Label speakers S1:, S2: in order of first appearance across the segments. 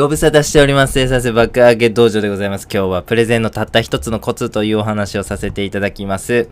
S1: ご無沙汰しております。生産性爆上げ道場でございます。今日はプレゼンのたった一つのコツというお話をさせていただきます。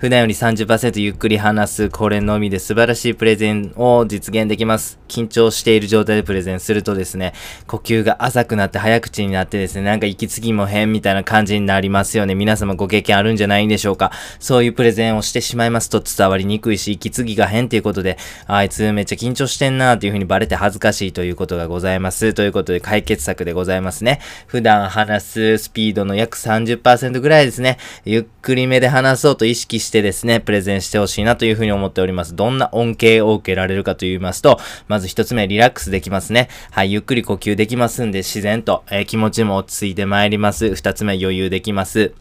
S1: 普段より30%ゆっくり話す、これのみで素晴らしいプレゼンを実現できます。緊張している状態でプレゼンするとですね、呼吸が浅くなって早口になってですね、なんか息継ぎも変みたいな感じになりますよね。皆様ご経験あるんじゃないんでしょうか。そういうプレゼンをしてしまいますと伝わりにくいし、息継ぎが変っていうことで、あいつめっちゃ緊張してんなーっていう風にバレて恥ずかしいということがございます。ということで解決策でございますね。普段話すスピードの約30%ぐらいですね。ゆっくりめで話そうと意識してですね、プレゼンしてほしいなという風に思っております。どんな恩恵を受けられるかと言いますと、まず一つ目、リラックスできますね。はい、ゆっくり呼吸できますんで、自然と、えー気持ちも落ち着いてまいります。二つ目、余裕できます。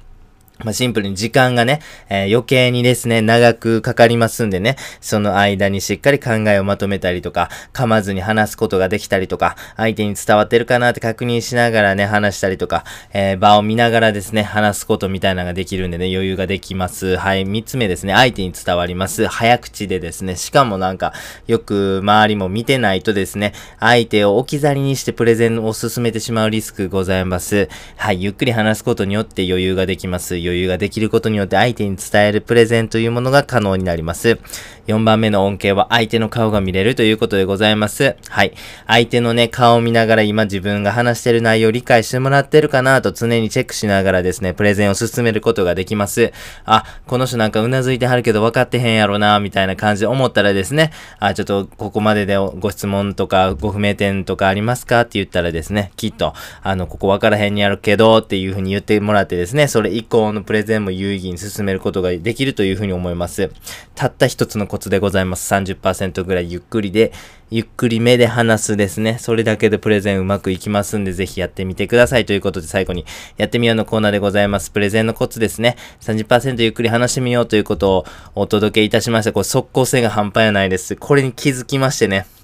S1: まあ、シンプルに時間がね、えー余計にですね、長くかかりますんでね、その間にしっかり考えをまとめたりとか、噛まずに話すことができたりとか、相手に伝わってるかなって確認しながらね、話したりとか、えー場を見ながらですね、話すことみたいなのができるんでね、余裕ができます。はい、三つ目ですね、相手に伝わります。早口でですね、しかもなんか、よく周りも見てないとですね、相手を置き去りにしてプレゼンを進めてしまうリスクございます。はい、ゆっくり話すことによって余裕ができます。余裕ができることによって相手に伝えるプレゼンというものが可能になります。4番目の恩恵は相手の顔が見れるということでございます。はい。相手のね、顔を見ながら今自分が話してる内容を理解してもらってるかなと常にチェックしながらですね、プレゼンを進めることができます。あ、この人なんかうなずいてはるけど分かってへんやろな、みたいな感じで思ったらですね、あ、ちょっとここまででご質問とかご不明点とかありますか？って言ったらですね、きっと、あの、ここ分からへんにやろけどっていうふうに言ってもらってですね、それ以降のプレゼンも有意義に進めることができるというふうに思います。たった一つのコツでございます。30%ぐらいゆっくりで、ゆっくり目で話すですね。それだけでプレゼンうまくいきますんで、ぜひやってみてください。ということで最後に、やってみようのコーナーでございます。プレゼンのコツですね。30%ゆっくり話してみようということをお届けいたしました。これ速攻性が半端やないです。これに気づきましてね。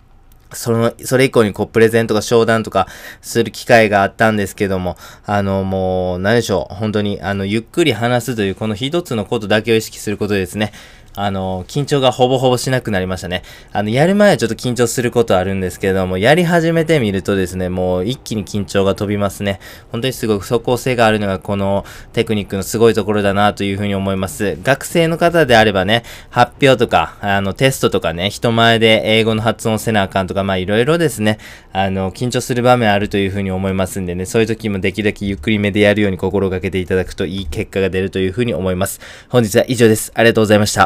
S1: その、それ以降にこう、プレゼンとか商談とかする機会があったんですけども、あの、もう、何でしょう。本当に、あの、ゆっくり話すという、この一つのことだけを意識することですね、あの、緊張がほぼほぼしなくなりましたね。あの、やる前はちょっと緊張することあるんですけれども、やり始めてみるとですね、もう一気に緊張が飛びますね。本当にすごく即効性があるのがこのテクニックのすごいところだなというふうに思います。学生の方であればね、発表とか、あの、テストとかね、人前で英語の発音せなあかんとか、まあいろいろですね、あの、緊張する場面あるというふうに思いますんでね、そういう時もできるだけゆっくりめでやるように心がけていただくといい結果が出るというふうに思います。本日は以上です。ありがとうございました。